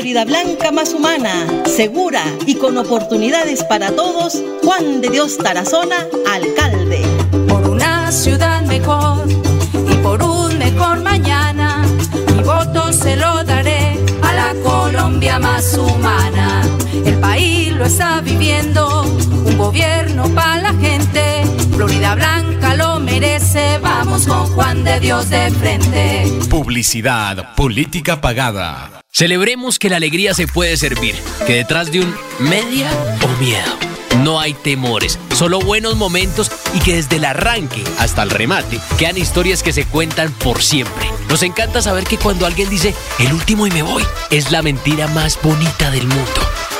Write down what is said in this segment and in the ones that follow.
Florida Blanca más humana, segura y con oportunidades para todos, Juan de Dios Tarazona, alcalde. Por una ciudad mejor y por un mejor mañana, mi voto se lo daré a la Colombia más humana. El país lo está viviendo, un gobierno para la gente. Florida Blanca lo merece, vamos con Juan de Dios de frente. Publicidad, política pagada. Celebremos que la alegría se puede servir, que detrás de un media o miedo no hay temores, solo buenos momentos y que desde el arranque hasta el remate quedan historias que se cuentan por siempre. Nos encanta saber que cuando alguien dice el último y me voy, es la mentira más bonita del mundo.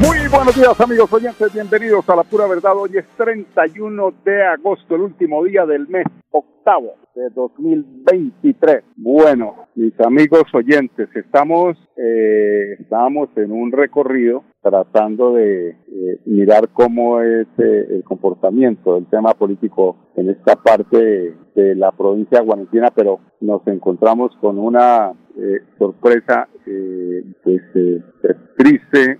Muy buenos días amigos oyentes, bienvenidos a la pura verdad. Hoy es 31 de agosto, el último día del mes octavo de 2023. Bueno, mis amigos oyentes, estamos, eh, estamos en un recorrido tratando de eh, mirar cómo es eh, el comportamiento del tema político en esta parte de la provincia guarantina, pero nos encontramos con una eh, sorpresa, eh, pues eh, triste,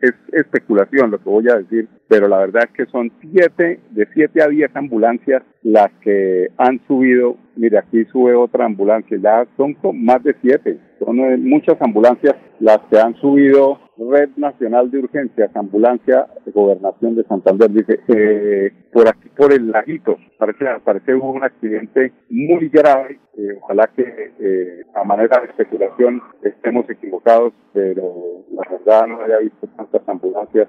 es especulación lo que voy a decir, pero la verdad es que son siete, de siete a diez ambulancias las que han subido, mire aquí sube otra ambulancia, ya son más de siete, son muchas ambulancias las que han subido Red Nacional de Urgencias, Ambulancia Gobernación de Santander, dice, eh, por aquí, por el laguito, parece, parece hubo un accidente muy grave, eh, ojalá que eh, a manera de especulación estemos equivocados, pero la verdad no haya visto tantas ambulancias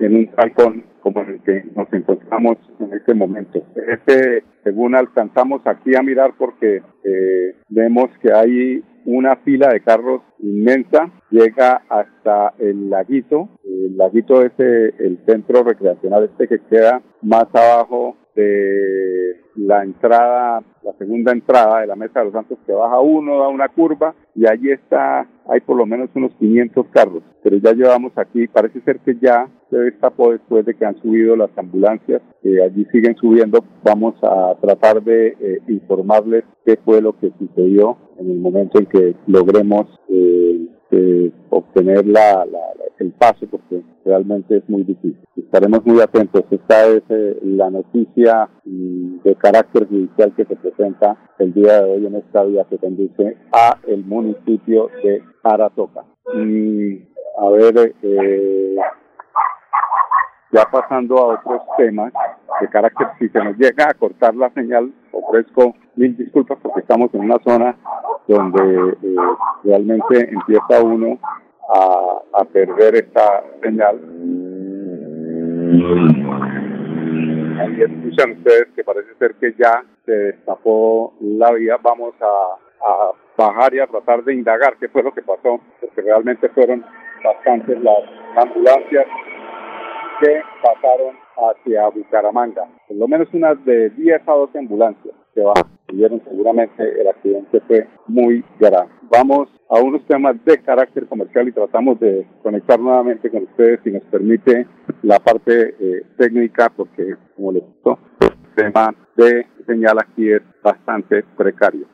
en un balcón como en el que nos encontramos en este momento. Este, según alcanzamos aquí a mirar, porque vemos que hay una fila de carros inmensa, llega hasta el laguito, el laguito es el centro recreacional este que queda más abajo de la entrada, la segunda entrada de la Mesa de los Santos que baja uno, da una curva y allí está, hay por lo menos unos 500 carros, pero ya llevamos aquí, parece ser que ya se destapó después de que han subido las ambulancias, allí siguen subiendo, vamos a tratar de eh, informarles qué fue lo que sucedió en el momento en que logremos eh, eh, obtener la, el paso, porque realmente es muy difícil. Estaremos muy atentos. Esta es eh, la noticia mm, de carácter judicial que se presenta el día de hoy en esta vía que conduce a el municipio de Aratoca. Y a ver, ya pasando a otros temas de carácter, si se nos llega a cortar la señal, ofrezco mil disculpas porque estamos en una zona donde eh, realmente empieza uno a, a perder esta señal. Ahí escuchan ustedes que parece ser que ya se destapó la vía. Vamos a, a bajar y a tratar de indagar qué fue lo que pasó, porque realmente fueron bastantes las ambulancias que pasaron hacia Bucaramanga. Por lo menos unas de 10 a 12 ambulancias que vieron seguramente el accidente fue muy grave. Vamos a unos temas de carácter comercial y tratamos de conectar nuevamente con ustedes si nos permite la parte eh, técnica porque como les digo, el tema de señal aquí es bastante precario.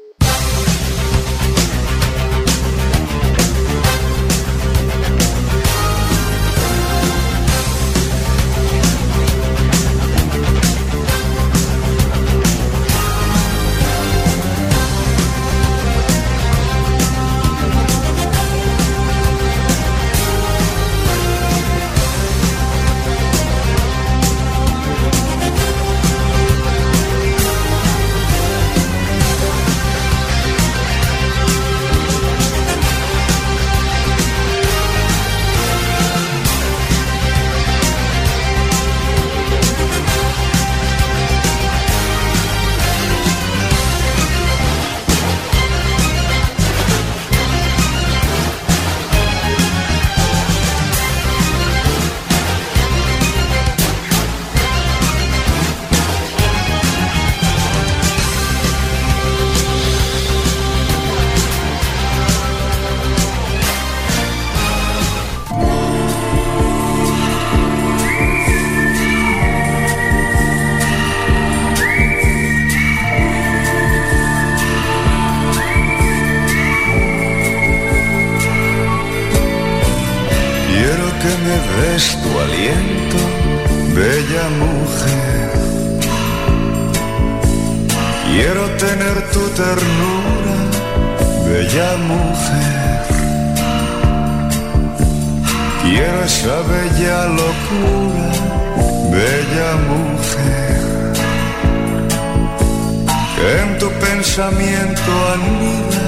Pensamiento anida,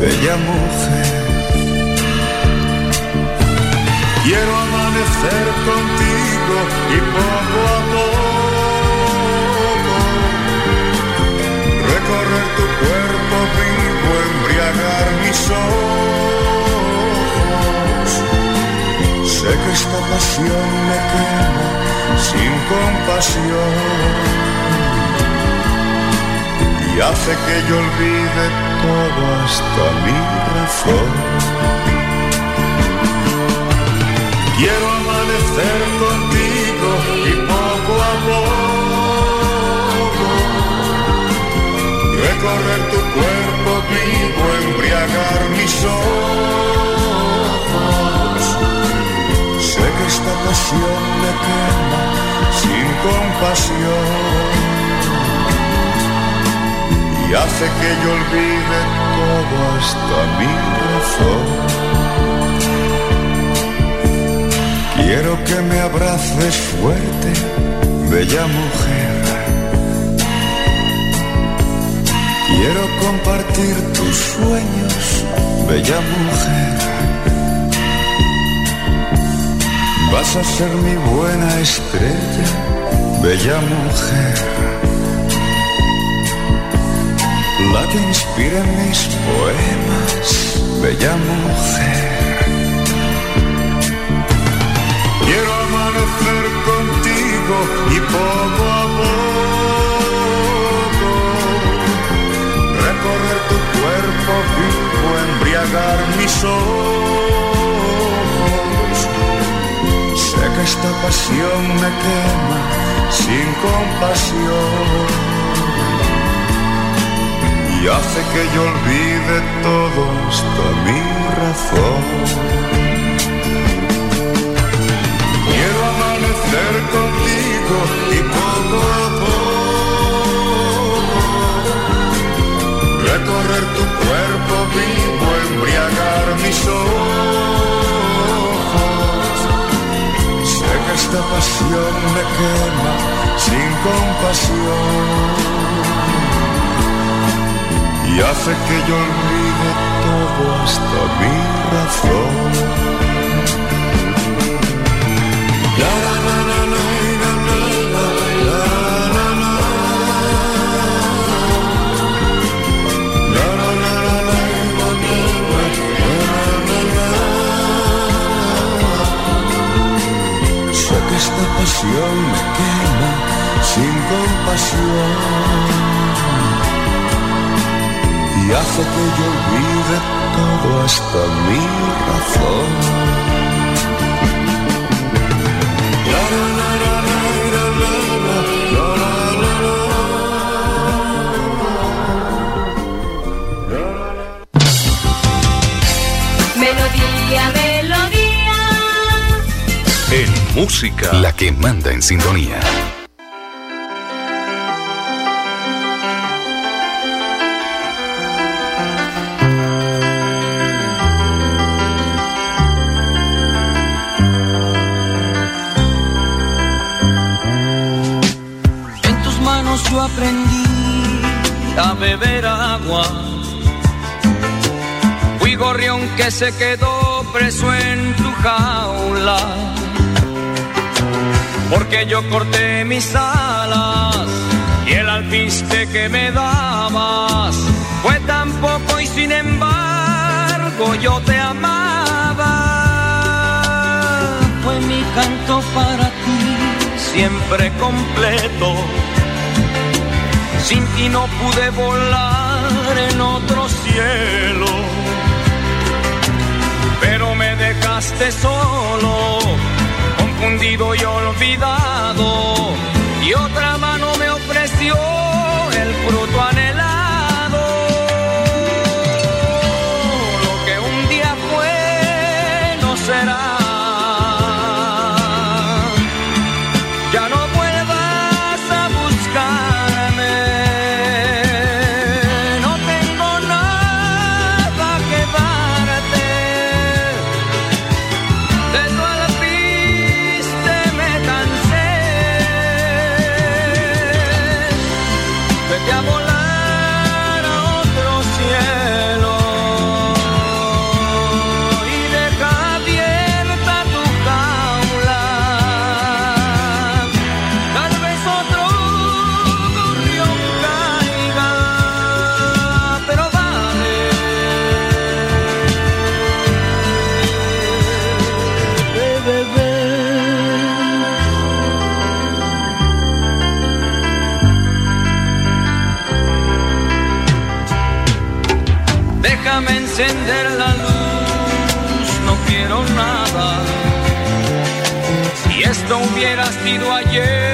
bella mujer. Quiero amanecer contigo y poco a poco recorrer tu cuerpo vivo, embriagar mis ojos. Sé que esta pasión me quema sin compasión y hace que yo olvide todo hasta mi razón. Quiero amanecer contigo y poco a poco recorrer tu cuerpo vivo, embriagar mis ojos. Sé que esta pasión me quema sin compasión y hace que yo olvide todo hasta mi razón. Quiero que me abraces fuerte, bella mujer. Quiero compartir tus sueños, bella mujer. Vas a ser mi buena estrella, bella mujer. La que inspira mis poemas, bella mujer. Quiero amanecer contigo y poco a poco recorrer tu cuerpo vivo, embriagar mis ojos. Sé que esta pasión me quema sin compasión y hace que yo olvide todo hasta mi razón. Quiero amanecer contigo y poco a poco recorrer tu cuerpo vivo, embriagar mis ojos. Sé que esta pasión me quema sin compasión y hace que yo olvide todo hasta mi razón. Música, la que manda en sintonía. En tus manos yo aprendí a beber agua. Fui gorrión que se quedó preso en tu jaula. Porque yo corté mis alas y el alpiste que me dabas fue tan poco y sin embargo yo te amaba. Fue mi canto para ti siempre completo. Sin ti no pude volar en otro cielo. Pero me dejaste solo, confundido y olvidado. Y otra mano me ofreció esto hubiera sido ayer,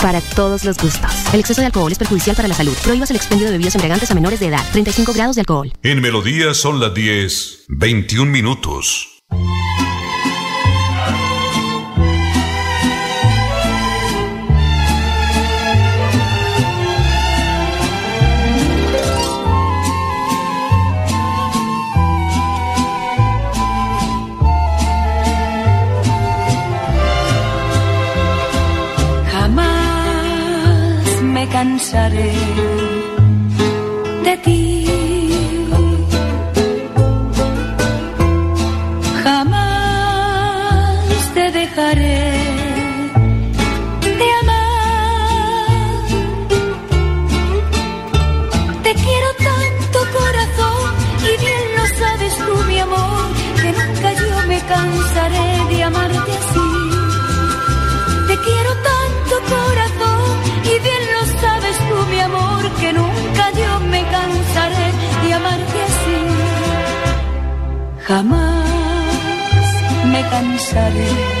para todos los gustos. El exceso de alcohol es perjudicial para la salud. Prohíbas el expendio de bebidas embriagantes a menores de edad. 35 grados de alcohol. En Melodía son las 10, 21 minutos. Jamás Jamás me cansaré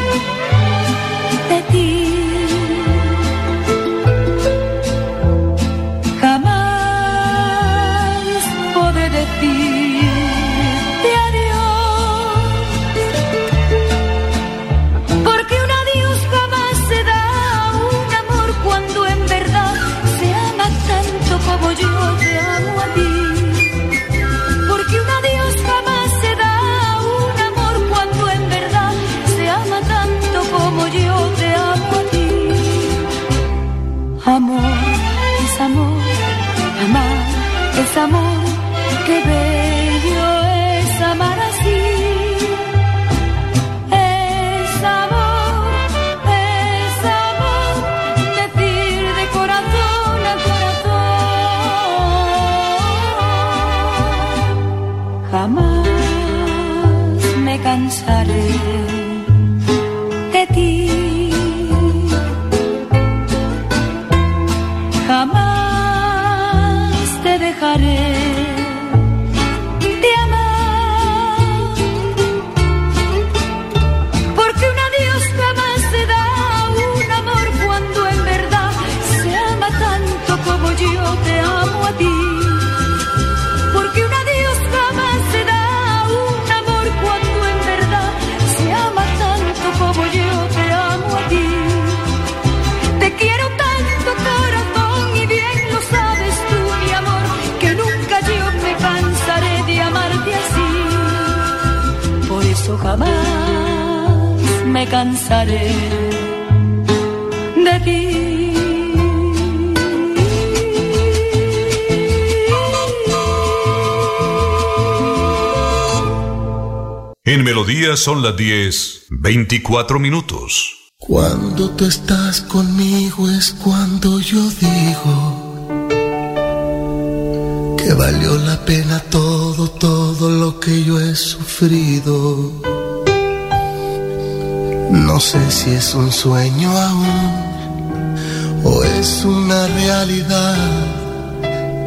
me cansaré de ti. En Melodía son las 10, 24 minutos. Cuando tú estás conmigo es cuando yo digo que valió la pena todo, todo lo que yo he sufrido. No sé si es un sueño aún o es una realidad.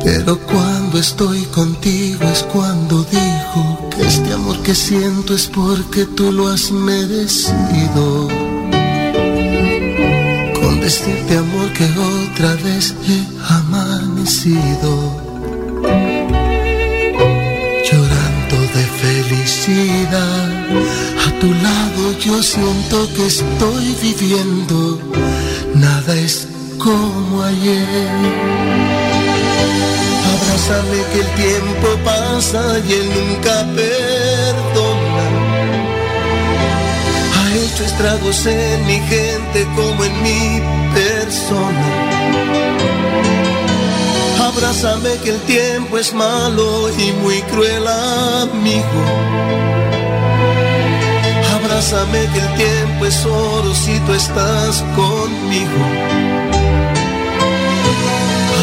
Pero cuando estoy contigo es cuando digo que este amor que siento es porque tú lo has merecido. Con decirte amor que otra vez he amanecido. Llorando de felicidad, tu lado yo siento que estoy viviendo. Nada es como ayer. Abrázame que el tiempo pasa y él nunca perdona. Ha hecho estragos en mi gente como en mi persona. Abrázame que el tiempo es malo y muy cruel amigo. Abrázame que el tiempo es oro si tú estás conmigo.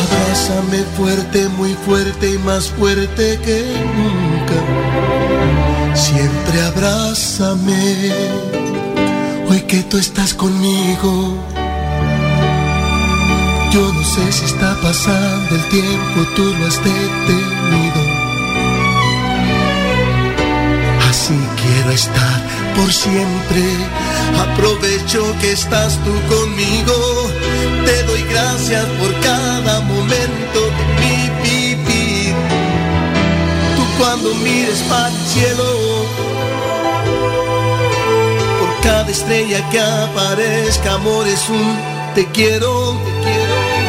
Abrázame fuerte, muy fuerte y más fuerte que nunca. Siempre abrázame, hoy que tú estás conmigo. Yo no sé si está pasando el tiempo, tú lo has detenido. Así quiero estar por siempre. Aprovecho que estás tú conmigo. Te doy gracias por cada momento de mi vivir. Tú cuando mires para el cielo, por cada estrella que aparezca, amor es un te quiero, te quiero, te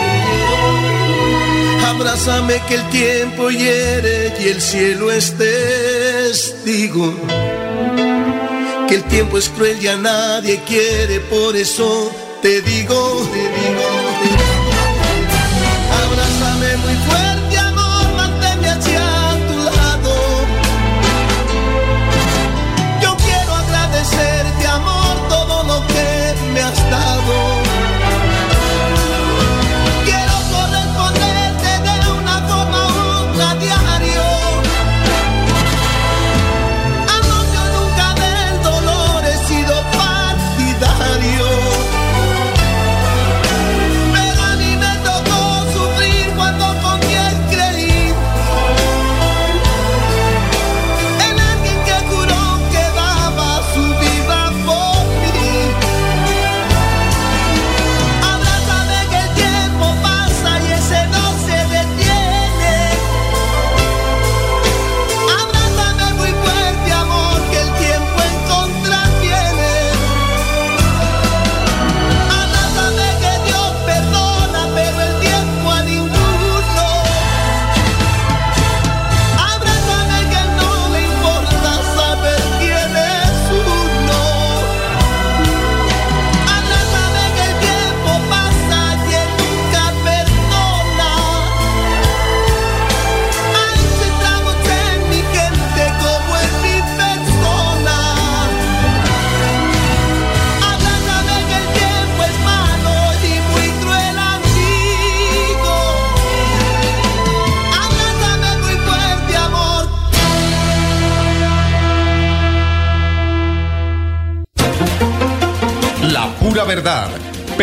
quiero. Abrázame que el tiempo hiere y el cielo es testigo que el tiempo es cruel y a nadie quiere, por eso te digo, te digo, te digo.